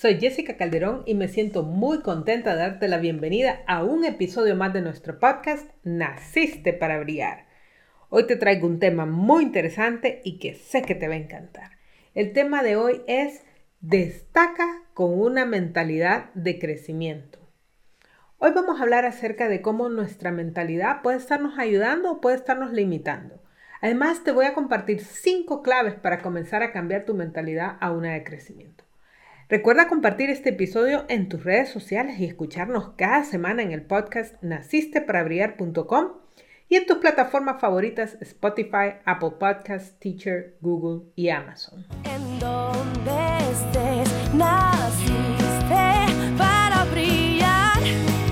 Soy Jessica Calderón y me siento muy contenta de darte la bienvenida a un episodio más de nuestro podcast Naciste para Brillar. Hoy te traigo un tema muy interesante y que sé que te va a encantar. El tema de hoy es Destaca con una mentalidad de crecimiento. Hoy vamos a hablar acerca de cómo nuestra mentalidad puede estarnos ayudando o puede estarnos limitando. Además, te voy a compartir cinco claves para comenzar a cambiar tu mentalidad a una de crecimiento. Recuerda compartir este episodio en tus redes sociales y escucharnos cada semana en el podcast nacisteparabriar.com y en tus plataformas favoritas Spotify, Apple Podcasts, Teacher, Google y Amazon. En donde estés, naciste para brillar,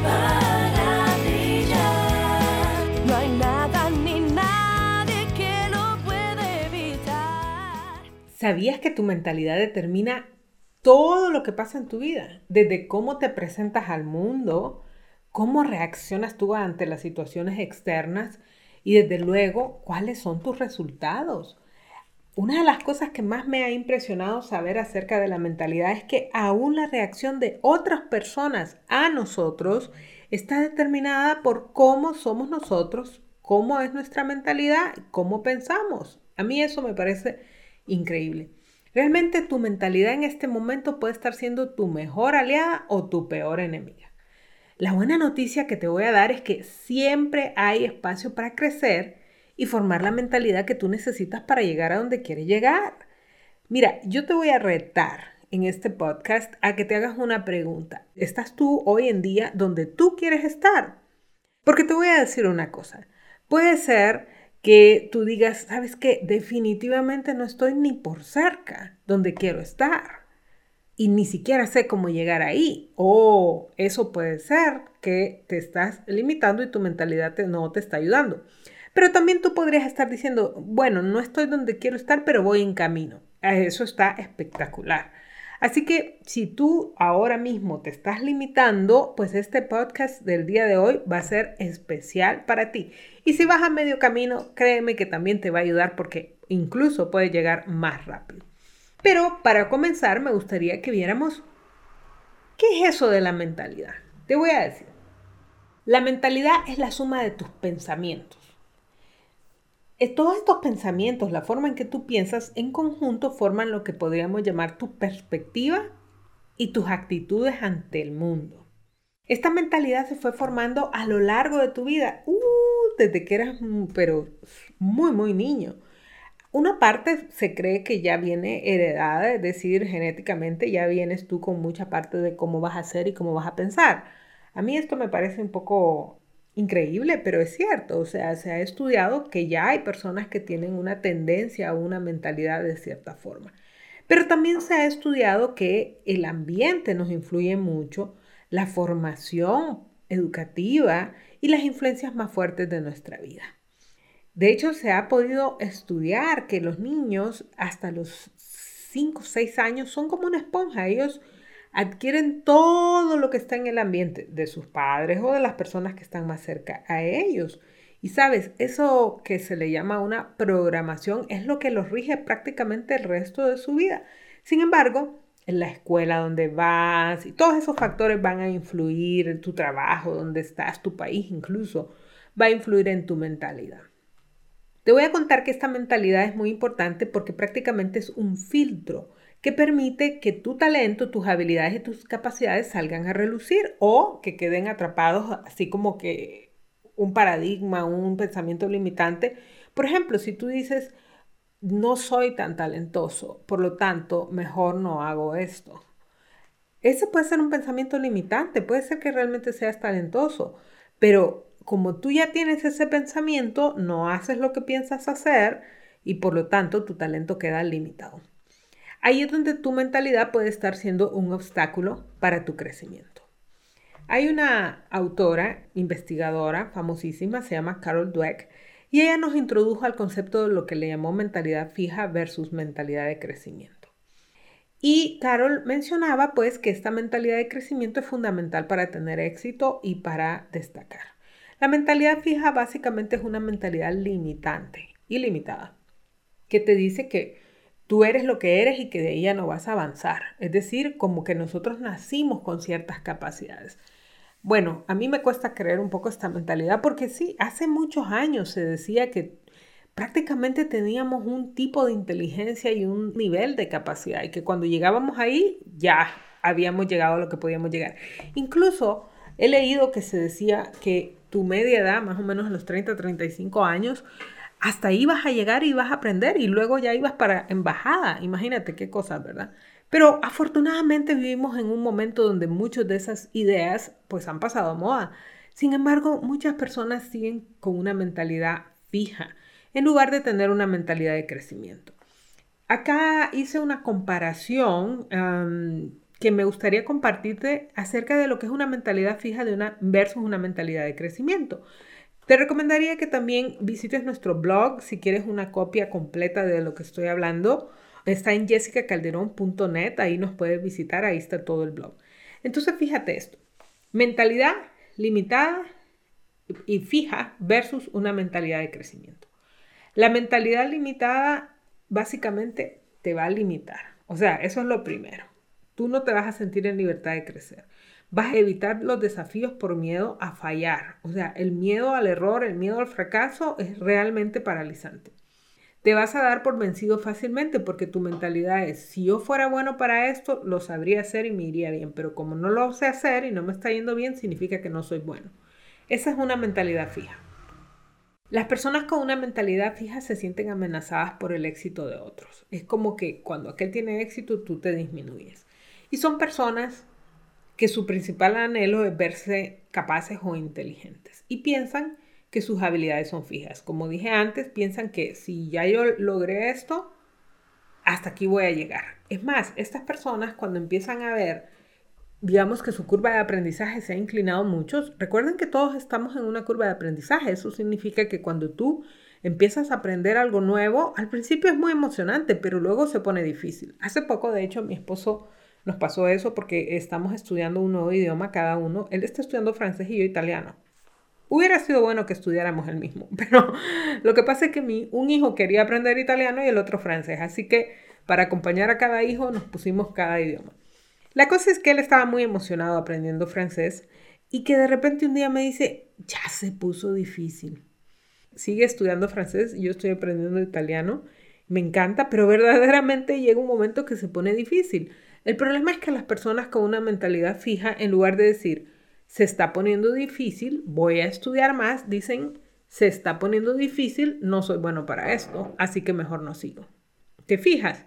para brillar. No hay nada ni nadie que lo puede evitar. ¿Sabías que tu mentalidad determina todo lo que pasa en tu vida? Desde cómo te presentas al mundo, cómo reaccionas tú ante las situaciones externas y desde luego cuáles son tus resultados. Una de las cosas que más me ha impresionado saber acerca de la mentalidad es que aún la reacción de otras personas a nosotros está determinada por cómo somos nosotros, cómo es nuestra mentalidad, cómo pensamos. A mí eso me parece increíble. Realmente tu mentalidad en este momento puede estar siendo tu mejor aliada o tu peor enemiga. La buena noticia que te voy a dar es que siempre hay espacio para crecer y formar la mentalidad que tú necesitas para llegar a donde quieres llegar. Mira, yo te voy a retar en este podcast a que te hagas una pregunta. ¿Estás tú hoy en día donde tú quieres estar? Porque te voy a decir una cosa. Puede ser que tú digas, sabes qué, definitivamente no estoy ni por cerca donde quiero estar y ni siquiera sé cómo llegar ahí. O eso puede ser que te estás limitando y tu mentalidad no te está ayudando. Pero también tú podrías estar diciendo, bueno, no estoy donde quiero estar, pero voy en camino. Eso está espectacular. Así que si tú ahora mismo te estás limitando, pues este podcast del día de hoy va a ser especial para ti. Y si vas a medio camino, créeme que también te va a ayudar porque incluso puede llegar más rápido. Pero para comenzar, me gustaría que viéramos qué es eso de la mentalidad. Te voy a decir. La mentalidad es la suma de tus pensamientos. Eh, Todos estos pensamientos, la forma en que tú piensas, en conjunto forman lo que podríamos llamar tu perspectiva y tus actitudes ante el mundo. Esta mentalidad se fue formando a lo largo de tu vida, uh, desde que eras, mm, pero muy, muy niño. Una parte se cree que ya viene heredada, es decir, genéticamente ya vienes tú con mucha parte de cómo vas a ser y cómo vas a pensar. A mí esto me parece un poco increíble, pero es cierto. O sea, se ha estudiado que ya hay personas que tienen una tendencia o una mentalidad de cierta forma. Pero también se ha estudiado que el ambiente nos influye mucho, la formación educativa y las influencias más fuertes de nuestra vida. De hecho, se ha podido estudiar que los niños hasta los 5 o 6 años son como una esponja. Ellos adquieren todo lo que está en el ambiente de sus padres o de las personas que están más cerca a ellos. Y sabes, eso que se le llama una programación es lo que los rige prácticamente el resto de su vida. Sin embargo, en la escuela donde vas y todos esos factores van a influir en tu trabajo, donde estás, tu país incluso, va a influir en tu mentalidad. Te voy a contar que esta mentalidad es muy importante porque prácticamente es un filtro que permite que tu talento, tus habilidades y tus capacidades salgan a relucir o que queden atrapados así como que un paradigma, un pensamiento limitante. Por ejemplo, si tú dices, no soy tan talentoso, por lo tanto, mejor no hago esto. Ese puede ser un pensamiento limitante, puede ser que realmente seas talentoso, pero como tú ya tienes ese pensamiento, no haces lo que piensas hacer y por lo tanto tu talento queda limitado. Ahí es donde tu mentalidad puede estar siendo un obstáculo para tu crecimiento. Hay una autora, investigadora famosísima, se llama Carol Dweck, y ella nos introdujo al concepto de lo que le llamó mentalidad fija versus mentalidad de crecimiento. Y Carol mencionaba pues que esta mentalidad de crecimiento es fundamental para tener éxito y para destacar. La mentalidad fija básicamente es una mentalidad limitante y limitada, que te dice que tú eres lo que eres y que de ella no vas a avanzar. Es decir, como que nosotros nacimos con ciertas capacidades. Bueno, a mí me cuesta creer un poco esta mentalidad porque sí, hace muchos años se decía que prácticamente teníamos un tipo de inteligencia y un nivel de capacidad y que cuando llegábamos ahí ya habíamos llegado a lo que podíamos llegar. Incluso he leído que se decía que tu media edad, más o menos en los 30, 35 años, hasta ahí vas a llegar y vas a aprender y luego ya ibas para embajada. Imagínate qué cosas, ¿verdad? Pero afortunadamente vivimos en un momento donde muchas de esas ideas pues han pasado a moda. Sin embargo, muchas personas siguen con una mentalidad fija en lugar de tener una mentalidad de crecimiento. Acá hice una comparación que me gustaría compartirte acerca de lo que es una mentalidad fija de una versus una mentalidad de crecimiento. Te recomendaría que también visites nuestro blog si quieres una copia completa de lo que estoy hablando. Está en jessicacalderón.net, ahí nos puedes visitar, ahí está todo el blog. Entonces, fíjate esto. Mentalidad limitada y fija versus una mentalidad de crecimiento. La mentalidad limitada básicamente te va a limitar. O sea, eso es lo primero. Tú no te vas a sentir en libertad de crecer. Vas a evitar los desafíos por miedo a fallar. O sea, el miedo al error, el miedo al fracaso es realmente paralizante. Te vas a dar por vencido fácilmente porque tu mentalidad es, si yo fuera bueno para esto, lo sabría hacer y me iría bien, pero como no lo sé hacer y no me está yendo bien, significa que no soy bueno. Esa es una mentalidad fija. Las personas con una mentalidad fija se sienten amenazadas por el éxito de otros. Es como que cuando aquel tiene éxito, tú te disminuyes. Y son personas que su principal anhelo es verse capaces o inteligentes y piensan que sus habilidades son fijas. Como dije antes, piensan que si ya yo logré esto, hasta aquí voy a llegar. Es más, estas personas cuando empiezan a ver, digamos que su curva de aprendizaje se ha inclinado mucho, recuerden que todos estamos en una curva de aprendizaje. Eso significa que cuando tú empiezas a aprender algo nuevo, al principio es muy emocionante, pero luego se pone difícil. Hace poco, de hecho, mi esposo nos pasó eso porque estamos estudiando un nuevo idioma cada uno. Él está estudiando francés y yo italiano. Hubiera sido bueno que estudiáramos el mismo, pero lo que pasa es que mi, un hijo quería aprender italiano y el otro francés, así que para acompañar a cada hijo nos pusimos cada idioma. La cosa es que él estaba muy emocionado aprendiendo francés y que de repente un día me dice, ya se puso difícil. Sigue estudiando francés yo estoy aprendiendo italiano. Me encanta, pero verdaderamente llega un momento que se pone difícil. El problema es que las personas con una mentalidad fija, en lugar de decir, se está poniendo difícil, voy a estudiar más, dicen, se está poniendo difícil, no soy bueno para esto, así que mejor no sigo. ¿Te fijas?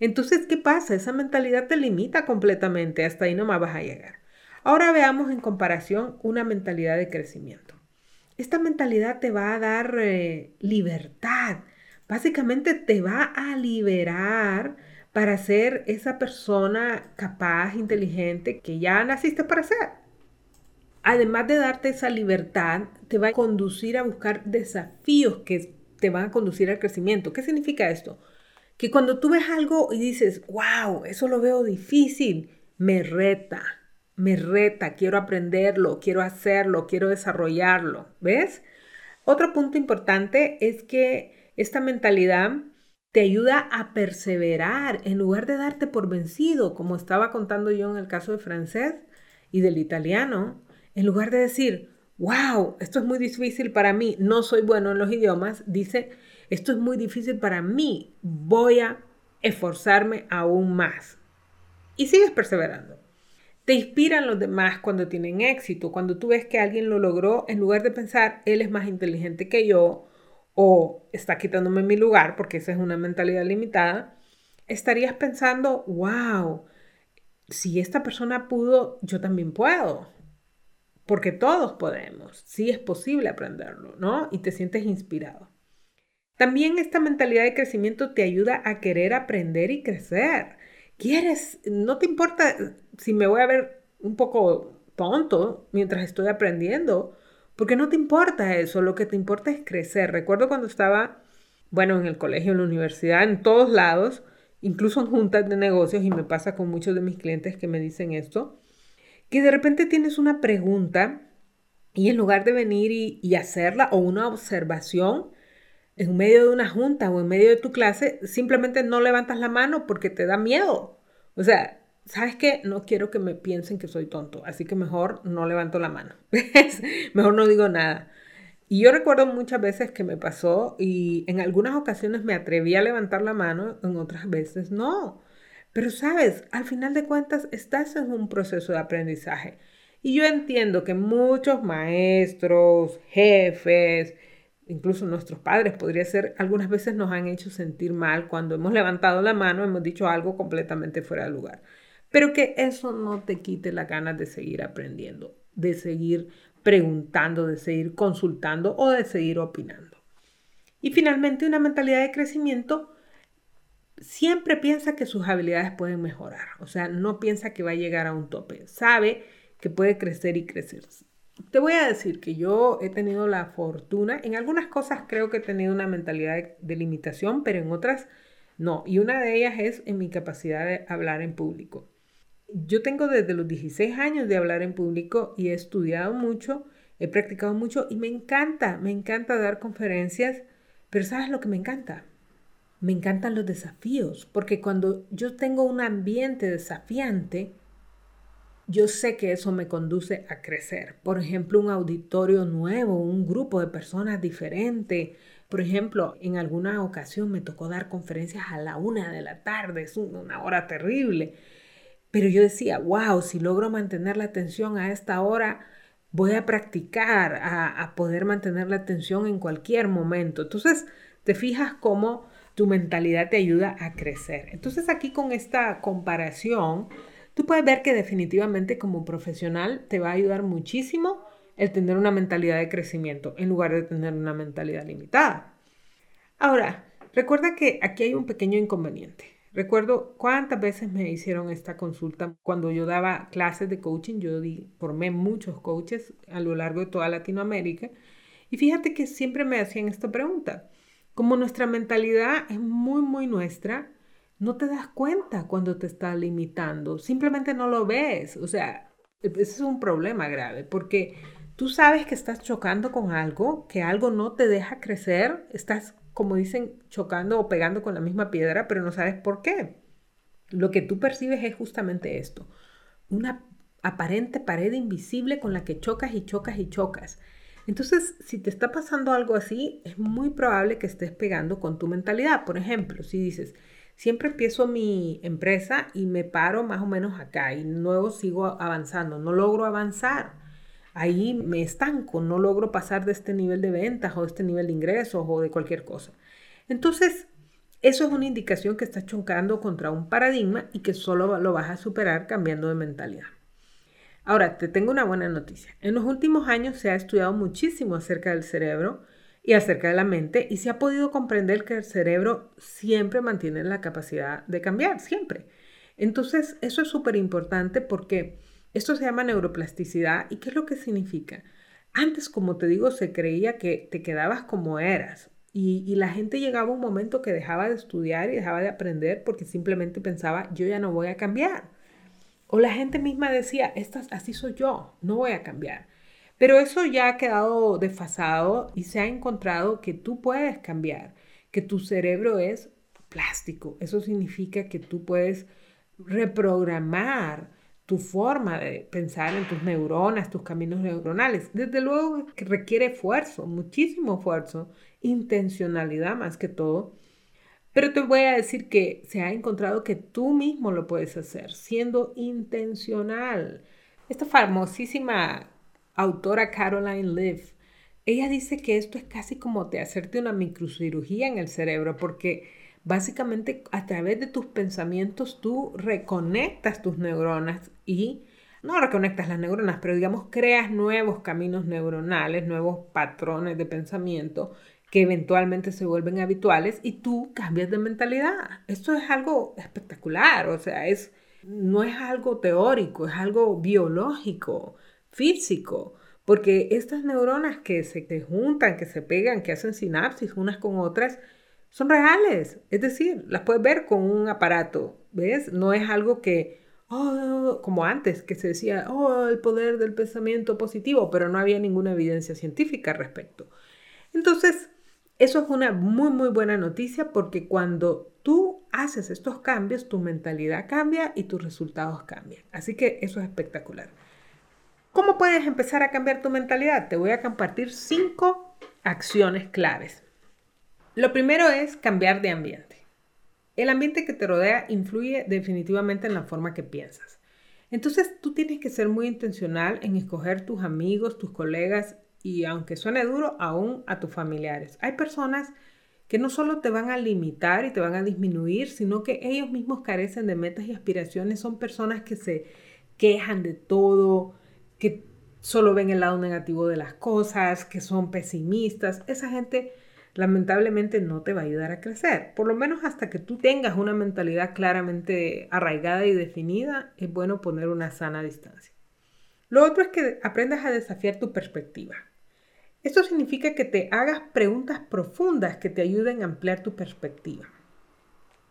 Entonces, ¿qué pasa? Esa mentalidad te limita completamente, hasta ahí no más vas a llegar. Ahora veamos en comparación una mentalidad de crecimiento. Esta mentalidad te va a dar eh, libertad, básicamente te va a liberar para ser esa persona capaz, inteligente, que ya naciste para ser. Además de darte esa libertad, te va a conducir a buscar desafíos que te van a conducir al crecimiento. ¿Qué significa esto? Que cuando tú ves algo y dices, wow, eso lo veo difícil, me reta, me reta, quiero aprenderlo, quiero hacerlo, quiero desarrollarlo. ¿Ves? Otro punto importante es que esta mentalidad te ayuda a perseverar en lugar de darte por vencido, como estaba contando yo en el caso de francés y del italiano, en lugar de decir, wow, esto es muy difícil para mí, no soy bueno en los idiomas, dice, esto es muy difícil para mí, voy a esforzarme aún más. Y sigues perseverando. Te inspiran los demás cuando tienen éxito, cuando tú ves que alguien lo logró, en lugar de pensar, él es más inteligente que yo, o está quitándome mi lugar, porque esa es una mentalidad limitada, estarías pensando, wow, si esta persona pudo, yo también puedo. porque todos podemos, sí es posible aprenderlo, ¿no? Y te sientes inspirado. También esta mentalidad de crecimiento te ayuda a querer aprender y crecer. Quieres, no te importa si me voy a ver un poco tonto mientras estoy aprendiendo, porque no te importa eso, lo que te importa es crecer. Recuerdo cuando estaba, bueno, en el colegio, en la universidad, en todos lados, incluso en juntas de negocios, y me pasa con muchos de mis clientes que me dicen esto, que de repente tienes una pregunta y en lugar de venir y, hacerla o una observación en medio de una junta o en medio de tu clase, simplemente no levantas la mano porque te da miedo. O sea, ¿sabes qué? No quiero que me piensen que soy tonto, así que mejor no levanto la mano. mejor no digo nada. Y yo recuerdo muchas veces que me pasó y en algunas ocasiones me atreví a levantar la mano, en otras veces no. Pero sabes, al final de cuentas estás en un proceso de aprendizaje. Y yo entiendo que muchos maestros, jefes, incluso nuestros padres, podría ser, algunas veces nos han hecho sentir mal cuando hemos levantado la mano, hemos dicho algo completamente fuera de lugar. Pero que eso no te quite la ganas de seguir aprendiendo, de seguir preguntando, de seguir consultando o de seguir opinando. Y finalmente, una mentalidad de crecimiento siempre piensa que sus habilidades pueden mejorar, o sea, no piensa que va a llegar a un tope, sabe que puede crecer y crecer. Te voy a decir que yo he tenido la fortuna, en algunas cosas creo que he tenido una mentalidad de, de limitación, pero en otras no, y una de ellas es en mi capacidad de hablar en público yo tengo desde los 16 años de hablar en público y he estudiado mucho, he practicado mucho y me encanta, me encanta dar conferencias, pero ¿sabes lo que me encanta? Me encantan los desafíos, porque cuando yo tengo un ambiente desafiante, yo sé que eso me conduce a crecer. Por ejemplo, un auditorio nuevo, un grupo de personas diferente. Por ejemplo, en alguna ocasión me tocó dar conferencias a la una de la tarde, es una hora terrible pero yo decía, wow, si logro mantener la atención a esta hora, voy a practicar a, poder mantener la atención en cualquier momento. Entonces, te fijas cómo tu mentalidad te ayuda a crecer. Entonces, aquí con esta comparación, tú puedes ver que definitivamente como profesional te va a ayudar muchísimo el tener una mentalidad de crecimiento en lugar de tener una mentalidad limitada. Ahora, recuerda que aquí hay un pequeño inconveniente. Recuerdo cuántas veces me hicieron esta consulta cuando yo daba clases de coaching. Yo formé muchos coaches a lo largo de toda Latinoamérica. Y fíjate que siempre me hacían esta pregunta. Como nuestra mentalidad es muy, muy nuestra, no te das cuenta cuando te está limitando. Simplemente no lo ves. O sea, ese es un problema grave porque tú sabes que estás chocando con algo, que algo no te deja crecer, estás como dicen, chocando o pegando con la misma piedra, pero no sabes por qué. Lo que tú percibes es justamente esto, una aparente pared invisible con la que chocas y chocas y chocas. Entonces, si te está pasando algo así, es muy probable que estés pegando con tu mentalidad. Por ejemplo, si dices, siempre empiezo mi empresa y me paro más o menos acá y luego sigo avanzando, no logro avanzar ahí me estanco, no logro pasar de este nivel de ventas o de este nivel de ingresos o de cualquier cosa. Entonces, eso es una indicación que estás chocando contra un paradigma y que solo lo vas a superar cambiando de mentalidad. Ahora, te tengo una buena noticia. En los últimos años se ha estudiado muchísimo acerca del cerebro y acerca de la mente y se ha podido comprender que el cerebro siempre mantiene la capacidad de cambiar, siempre. Entonces, eso es súper importante porque esto se llama neuroplasticidad. ¿Y qué es lo que significa? Antes, como te digo, se creía que te quedabas como eras. Y, la gente llegaba un momento que dejaba de estudiar y dejaba de aprender porque simplemente pensaba, yo ya no voy a cambiar. O la gente misma decía, Estas, así soy yo, no voy a cambiar. Pero eso ya ha quedado desfasado y se ha encontrado que tú puedes cambiar, que tu cerebro es plástico. Eso significa que tú puedes reprogramar tu forma de pensar en tus neuronas, tus caminos neuronales. Desde luego que requiere esfuerzo, muchísimo esfuerzo, intencionalidad más que todo. Pero te voy a decir que se ha encontrado que tú mismo lo puedes hacer, siendo intencional. Esta famosísima autora Caroline Leaf, ella dice que esto es casi como de hacerte una microcirugía en el cerebro, porque Básicamente, a través de tus pensamientos, tú reconectas tus neuronas y no reconectas las neuronas, pero digamos creas nuevos caminos neuronales, nuevos patrones de pensamiento que eventualmente se vuelven habituales y tú cambias de mentalidad. Esto es algo espectacular, o sea, es, no es algo teórico, es algo biológico, físico, porque estas neuronas que se juntan, que se pegan, que hacen sinapsis unas con otras, son reales, es decir, las puedes ver con un aparato, ¿ves? No es algo que oh, como antes, que se decía, oh, el poder del pensamiento positivo, pero no había ninguna evidencia científica al respecto. Entonces, eso es una muy, muy buena noticia porque cuando tú haces estos cambios, tu mentalidad cambia y tus resultados cambian. Así que eso es espectacular. ¿Cómo puedes empezar a cambiar tu mentalidad? Te voy a compartir cinco acciones claves. Lo primero es cambiar de ambiente. El ambiente que te rodea influye definitivamente en la forma que piensas. Entonces tú tienes que ser muy intencional en escoger tus amigos, tus colegas y aunque suene duro, aún a tus familiares. Hay personas que no solo te van a limitar y te van a disminuir, sino que ellos mismos carecen de metas y aspiraciones. Son personas que se quejan de todo, que solo ven el lado negativo de las cosas, que son pesimistas. Esa gente lamentablemente no te va a ayudar a crecer. Por lo menos hasta que tú tengas una mentalidad claramente arraigada y definida, es bueno poner una sana distancia. Lo otro es que aprendas a desafiar tu perspectiva. Esto significa que te hagas preguntas profundas que te ayuden a ampliar tu perspectiva.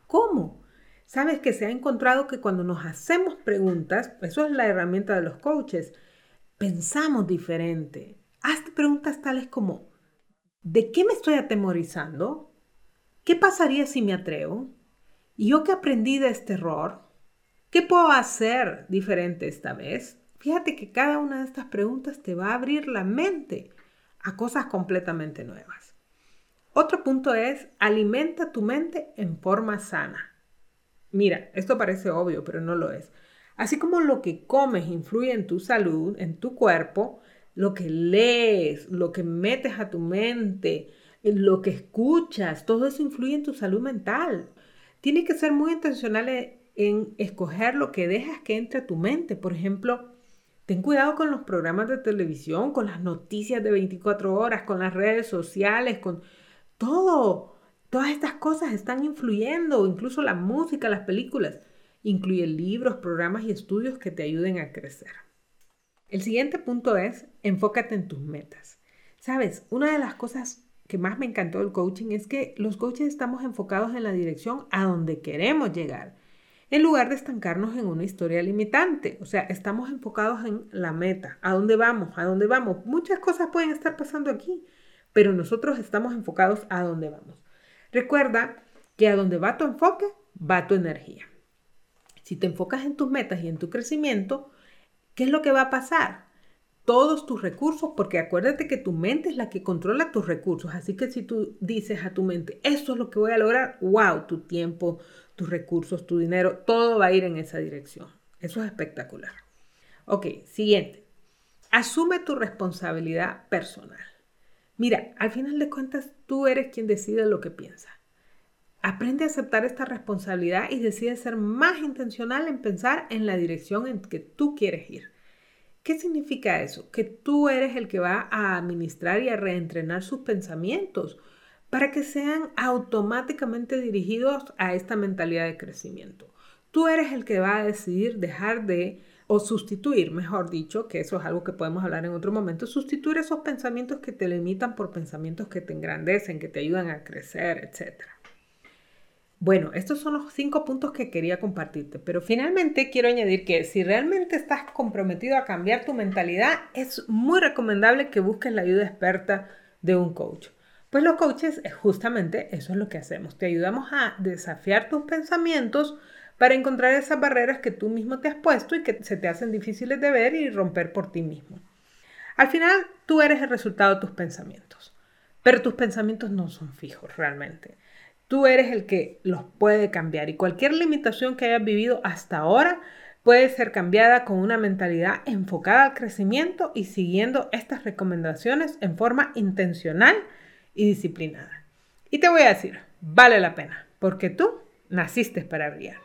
¿Cómo? Sabes que se ha encontrado que cuando nos hacemos preguntas, eso es la herramienta de los coaches, pensamos diferente. Hazte preguntas tales como, ¿De qué me estoy atemorizando? ¿Qué pasaría si me atrevo? ¿Y yo qué aprendí de este error? ¿Qué puedo hacer diferente esta vez? Fíjate que cada una de estas preguntas te va a abrir la mente a cosas completamente nuevas. Otro punto es, alimenta tu mente en forma sana. Mira, esto parece obvio, pero no lo es. Así como lo que comes influye en tu salud, en tu cuerpo, lo que lees, lo que metes a tu mente, lo que escuchas, todo eso influye en tu salud mental. Tienes que ser muy intencional en, escoger lo que dejas que entre a tu mente. Por ejemplo, ten cuidado con los programas de televisión, con las noticias de 24 horas, con las redes sociales, con todo. Todas estas cosas están influyendo, incluso la música, las películas. Incluye libros, programas y estudios que te ayuden a crecer. El siguiente punto es, enfócate en tus metas. Sabes, una de las cosas que más me encantó del coaching es que los coaches estamos enfocados en la dirección a donde queremos llegar, en lugar de estancarnos en una historia limitante. O sea, estamos enfocados en la meta, a dónde vamos, a dónde vamos. Muchas cosas pueden estar pasando aquí, pero nosotros estamos enfocados a dónde vamos. Recuerda que a donde va tu enfoque, va tu energía. Si te enfocas en tus metas y en tu crecimiento, ¿Qué es lo que va a pasar? Todos tus recursos, porque acuérdate que tu mente es la que controla tus recursos. Así que si tú dices a tu mente, esto es lo que voy a lograr, wow, tu tiempo, tus recursos, tu dinero, todo va a ir en esa dirección. Eso es espectacular. Ok, siguiente. Asume tu responsabilidad personal. Mira, al final de cuentas, tú eres quien decide lo que piensa. Aprende a aceptar esta responsabilidad y decide ser más intencional en pensar en la dirección en que tú quieres ir. ¿Qué significa eso? Que tú eres el que va a administrar y a reentrenar sus pensamientos para que sean automáticamente dirigidos a esta mentalidad de crecimiento. Tú eres el que va a decidir dejar de, o sustituir, mejor dicho, que eso es algo que podemos hablar en otro momento, sustituir esos pensamientos que te limitan por pensamientos que te engrandecen, que te ayudan a crecer, etcétera. Bueno, estos son los cinco puntos que quería compartirte, pero finalmente quiero añadir que si realmente estás comprometido a cambiar tu mentalidad, es muy recomendable que busques la ayuda experta de un coach. Pues los coaches, justamente eso es lo que hacemos, te ayudamos a desafiar tus pensamientos para encontrar esas barreras que tú mismo te has puesto y que se te hacen difíciles de ver y romper por ti mismo. Al final, tú eres el resultado de tus pensamientos, pero tus pensamientos no son fijos realmente. Tú eres el que los puede cambiar y cualquier limitación que hayas vivido hasta ahora puede ser cambiada con una mentalidad enfocada al crecimiento y siguiendo estas recomendaciones en forma intencional y disciplinada. Y te voy a decir, vale la pena, porque tú naciste para brillar.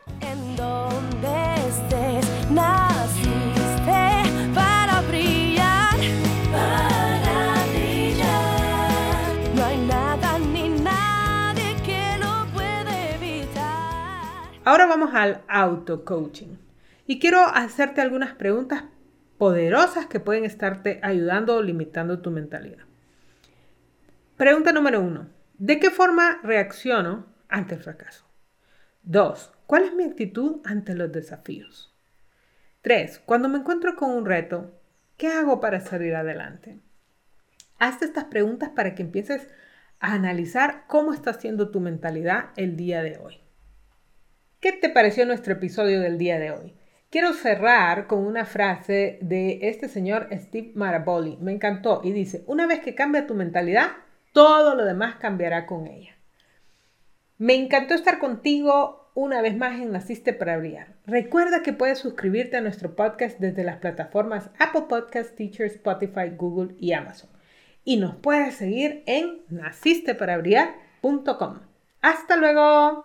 Ahora vamos al auto-coaching. Y quiero hacerte algunas preguntas poderosas que pueden estarte ayudando o limitando tu mentalidad. Pregunta número uno. ¿De qué forma reacciono ante el fracaso? Dos. ¿Cuál es mi actitud ante los desafíos? Tres. Cuando me encuentro con un reto, ¿qué hago para salir adelante? Hazte estas preguntas para que empieces a analizar cómo está siendo tu mentalidad el día de hoy. ¿Qué te pareció nuestro episodio del día de hoy? Quiero cerrar con una frase de este señor Steve Maraboli. Me encantó y dice, una vez que cambia tu mentalidad, todo lo demás cambiará con ella. Me encantó estar contigo una vez más en Naciste para Brillar. Recuerda que puedes suscribirte a nuestro podcast desde las plataformas Apple Podcasts, Teacher, Spotify, Google y Amazon. Y nos puedes seguir en nacisteparabrillar.com. ¡Hasta luego!